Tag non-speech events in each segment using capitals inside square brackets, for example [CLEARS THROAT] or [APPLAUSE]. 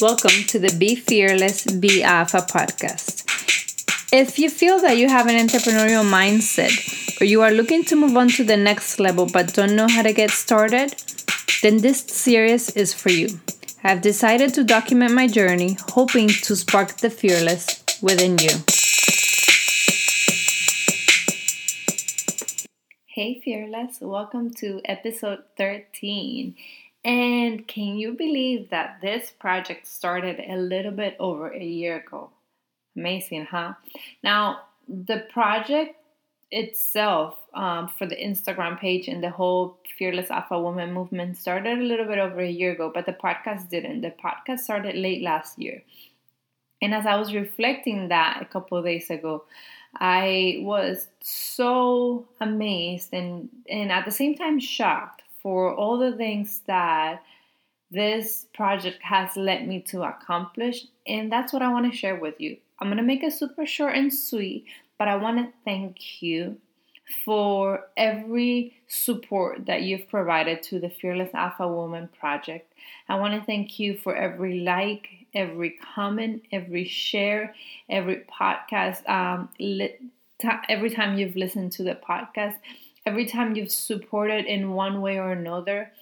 Welcome to the Be Fearless, Be Alpha podcast. If you feel that you have an entrepreneurial mindset or you are looking to move on to the next level but don't know how to get started, then this series is for you. I've decided to document my journey, hoping to spark the fearless within you. Hey, Fearless, welcome to episode 13. And can you believe that this project started a little bit over a year ago? Amazing, huh? Now, the project itself um, for the Instagram page and the whole Fearless Alpha Woman movement started a little bit over a year ago, but the podcast didn't. The podcast started late last year. And as I was reflecting that a couple days ago, I was so amazed and, and at the same time shocked for all the things that this project has led me to accomplish. And that's what I want to share with you. I'm going to make it super short and sweet, but I want to thank you for every support that you've provided to the Fearless Alpha Woman project. I want to thank you for every like, every comment, every share, every podcast, um, li- t- every time you've listened to the podcast, every time you've supported in one way or another,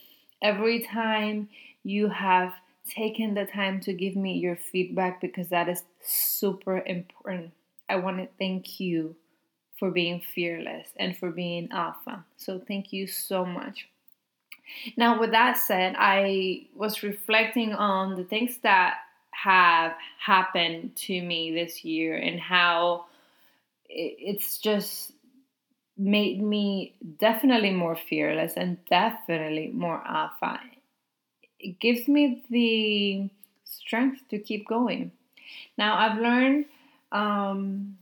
every time you have taken the time to give me your feedback because that is super important. I want to thank you for being fearless and for being alpha. So, thank you so much. Now, with that said, I was reflecting on the things that have happened to me this year and how it's just made me definitely more fearless and definitely more alpha. It gives me the strength to keep going. Now, I've learned um,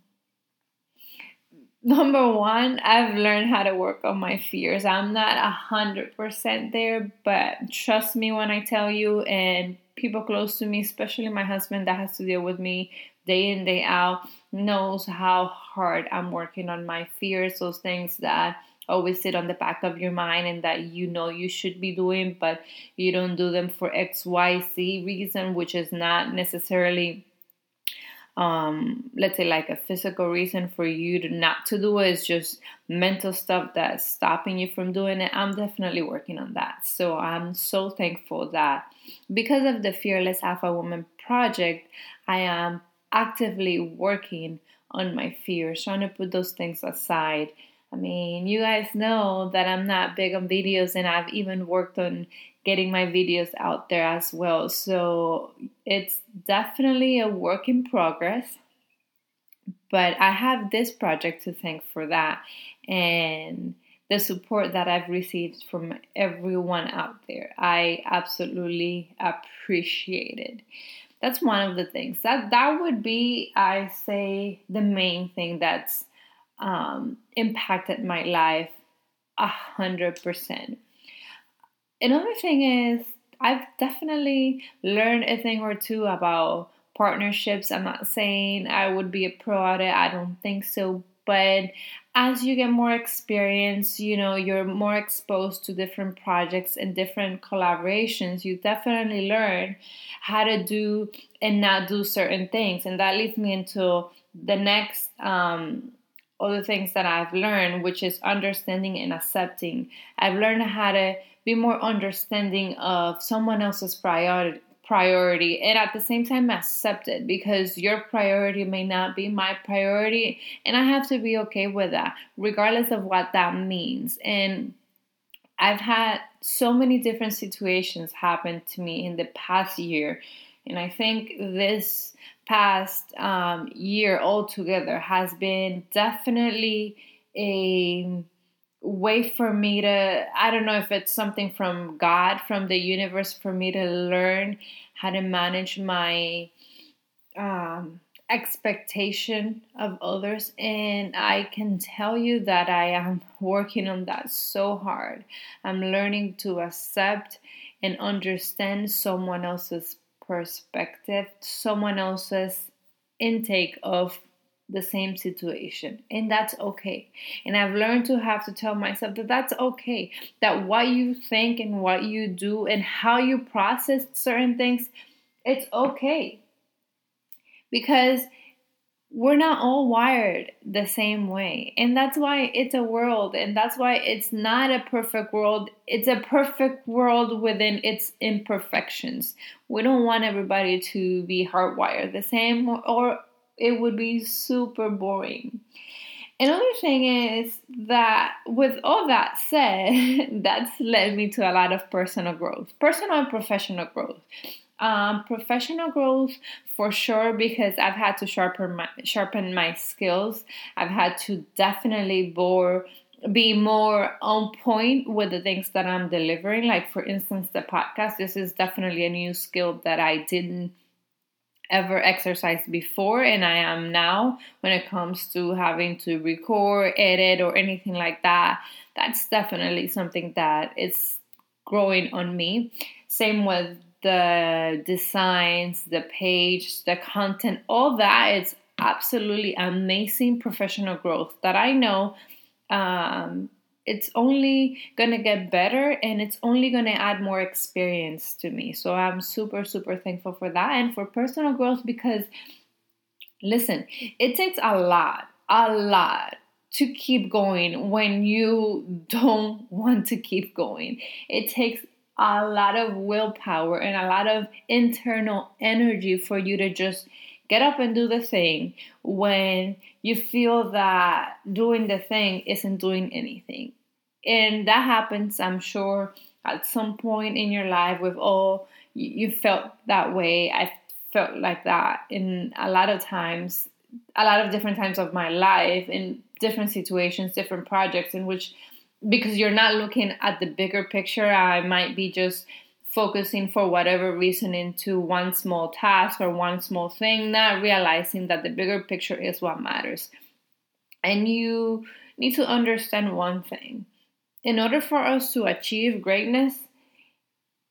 [LAUGHS] number one, I've learned how to work on my fears. I'm not a hundred percent there, but trust me when I tell you, and people close to me, especially my husband that has to deal with me day in, day out, knows how hard I'm working on my fears, those things that always sit on the back of your mind and that you know you should be doing, but you don't do them for XYZ reason, which is not necessarily um, let's say like a physical reason for you to not to do it. Is just mental stuff that's stopping you from doing it. I'm definitely working on that. So i'm so thankful that because of the fearless alpha woman project i am actively working on my fears trying to put those things aside I mean, you guys know that I'm not big on videos, and I've even worked on getting my videos out there as well. So it's definitely a work in progress. But I have this project to thank for that and the support that I've received from everyone out there. I absolutely appreciate it. That's one of the things. That that would be, I say, the main thing that's um, impacted my life a hundred percent. Another thing is I've definitely learned a thing or two about partnerships. I'm not saying I would be a pro at it. I don't think so. But as you get more experience, you know, you're more exposed to different projects and different collaborations. You definitely learn how to do and not do certain things. And that leads me into the next um, other things that I've learned, which is understanding and accepting. I've learned how to be more understanding of someone else's priority priority and at the same time accept it because your priority may not be my priority and I have to be okay with that regardless of what that means and I've had so many different situations happen to me in the past year and I think this past um, year altogether has been definitely a way for me to i don't know if it's something from god from the universe for me to learn how to manage my um, expectation of others. And i can tell you that i am [LAUGHS] working on that so hard. I'm learning to accept and understand someone else's perspective, someone else's intake of the same situation and that's okay and i've learned to have to tell myself that that's okay that what you think and what you do and how you process certain things It's okay. Because we're not all wired the same way. And that's why it's a world. And that's why it's not a perfect world. It's a perfect world within its imperfections. We don't want everybody to be hardwired the same, or it would be super boring. Another thing is that, with all that said, [LAUGHS] that's led me to a lot of personal growth, personal and professional growth. Um, professional growth for sure because I've had to sharpen my sharpen my skills. I've had to definitely more be more on point with the things that I'm delivering. Like for instance, the podcast. This is definitely a new skill that I didn't ever exercised before and I am now when it comes to having to record, edit, or anything like that. That's definitely something that is growing on me. Same with the designs, the page, the content, all that. It's absolutely amazing professional growth that I know um, it's only gonna get better and it's only gonna add more experience to me. So I'm super, super thankful for that and for personal growth because listen, it takes a lot, a lot to keep going when you don't [LAUGHS] want to keep going. It takes a lot of willpower and a lot of internal energy for you to just get up and do the thing when you feel that doing the thing isn't doing anything. And that happens, I'm sure, at some point in your life with all you felt that way. I felt like that in a lot of times, a lot of different times of my life, in different situations, different projects, in which because you're not looking at the bigger picture, I might be just focusing for whatever reason into one small task or one small thing, not realizing that the bigger picture is what matters. And you need to understand one thing in order for us to achieve greatness,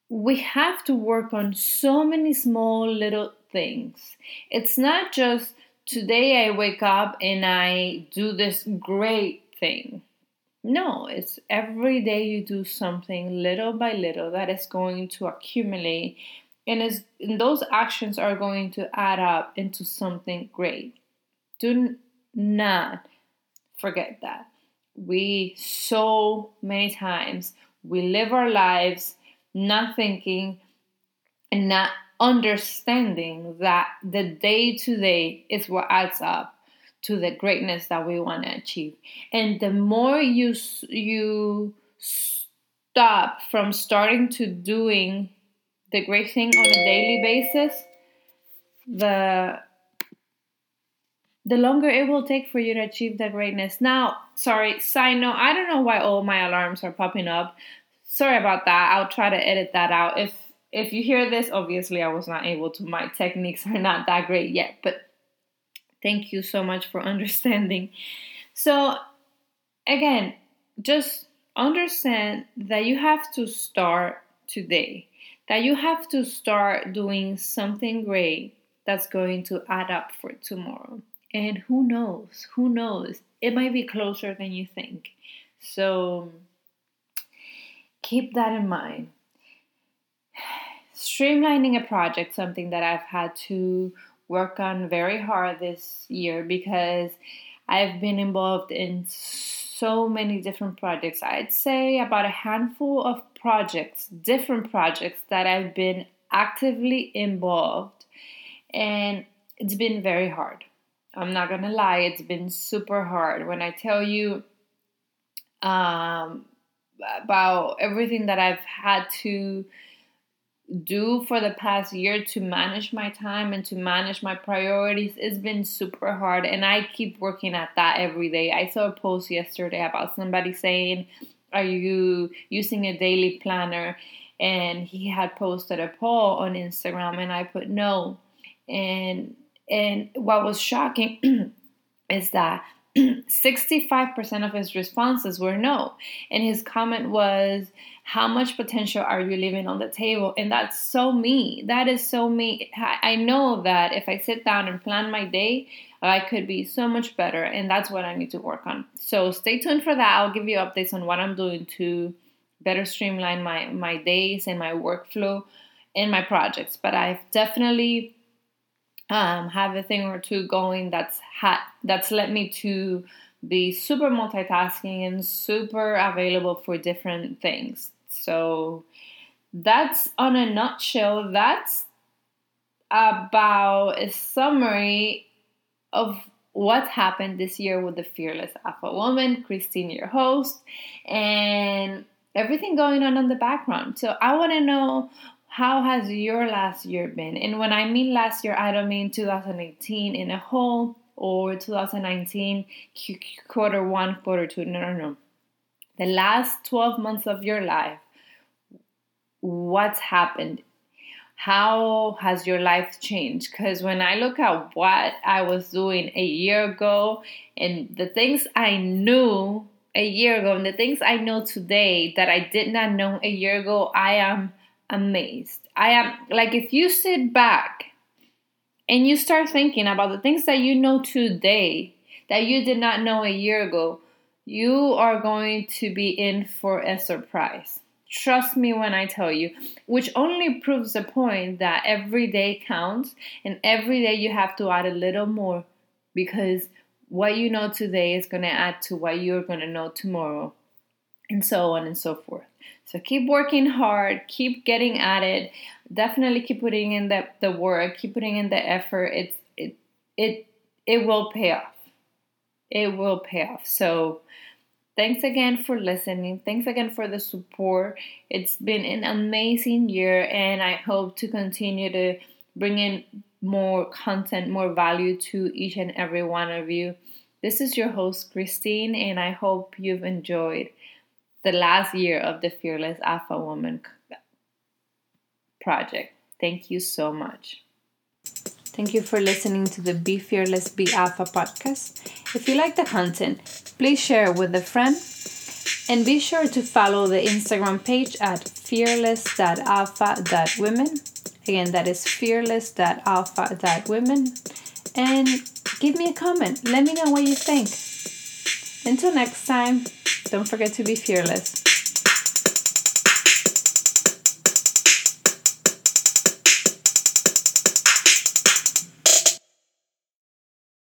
we have to work on so many small little things. It's not just today I wake up and I do this great thing. No, it's every day you do something little by little that is going to accumulate and is and those actions are going to add up into something great. Do not forget that we so many times we live our lives not thinking and not understanding that the day to day is what adds up to the greatness that we want to achieve and the more you you stop from starting to doing the great thing on a daily basis the the longer it will take for you to achieve that greatness. Now, sorry, side note, I don't know why all my alarms are popping up. Sorry about that. I'll try to edit that out. If if you hear this, obviously I was not able to. My techniques are not that great yet, but thank you so much for [LAUGHS] understanding. So, again, just understand that you have to start today. That you have to start doing something great that's going to add up for tomorrow. And who knows? Who knows? It might be closer than you think. So keep that in mind. [SIGHS] Streamlining a project, something that I've had to work on very hard this year because I've been involved in so many different projects. I'd say about a handful of projects, different projects that I've been actively involved, and it's been very hard. I'm not gonna lie, it's been super hard. When I tell you um, about everything that I've had to do for the past year to manage my time and to manage my priorities, it's been super hard. And I keep working at that every day. I saw a post yesterday about somebody saying, Are you using a daily planner? And he had posted a poll on Instagram, and I put no. And and what was shocking [CLEARS THROAT] is that 65% of his responses were no. And his comment was, How much potential are you leaving on the table? And that's so me. That is so me. I know that if I sit down and plan my day, I could be so much better. And that's what I need to work on. So stay tuned for that. I'll give you updates on what I'm doing to better streamline my, my days and my workflow and my projects, but I've definitely um, have a thing or two going that's had that's led me to be super multitasking and super available for different things. So that's on a nutshell. That's about a summary of what happened this year with the Fearless Alpha Woman, Christine, your host, and everything going on in the background. So I want to know how has your last year been? And when I mean last year, I don't mean 2018 in a whole or 2019 quarter one, quarter two. No, no, no. The last 12 months of your life, what's happened? How has your life changed? Because when I look at what I was doing a year ago and the things I knew a year ago and the things I know today that I did not know a year ago, I am amazed. I am like, if you sit back and you start thinking about the things that you know today that you did not know a year ago, you are going to be in for a surprise. Trust me when I tell you, which only proves the point that every day counts and every day you have to add a little more because what you know today is going to add to what you're going to know tomorrow, and so on and so forth. So keep working hard, keep getting at it. Definitely keep putting in the, the work, keep putting in the effort. It's it it it will pay off. It will pay off. So thanks again for listening. Thanks again for the support. It's been an amazing year and I hope to continue to bring in more content, more value to each and every one of you. This is your host, Christine, and I hope you've enjoyed the last year of the Fearless Alpha Woman project. Thank you so much. Thank you for listening to the Be Fearless, Be Alpha podcast. If you like the content, please share it with a friend and be sure to follow the Instagram page at fearless.alpha.women. Again, that is fearless.alpha.women. And give me a comment. Let me know what you think. Until next time. Don't forget to be fearless.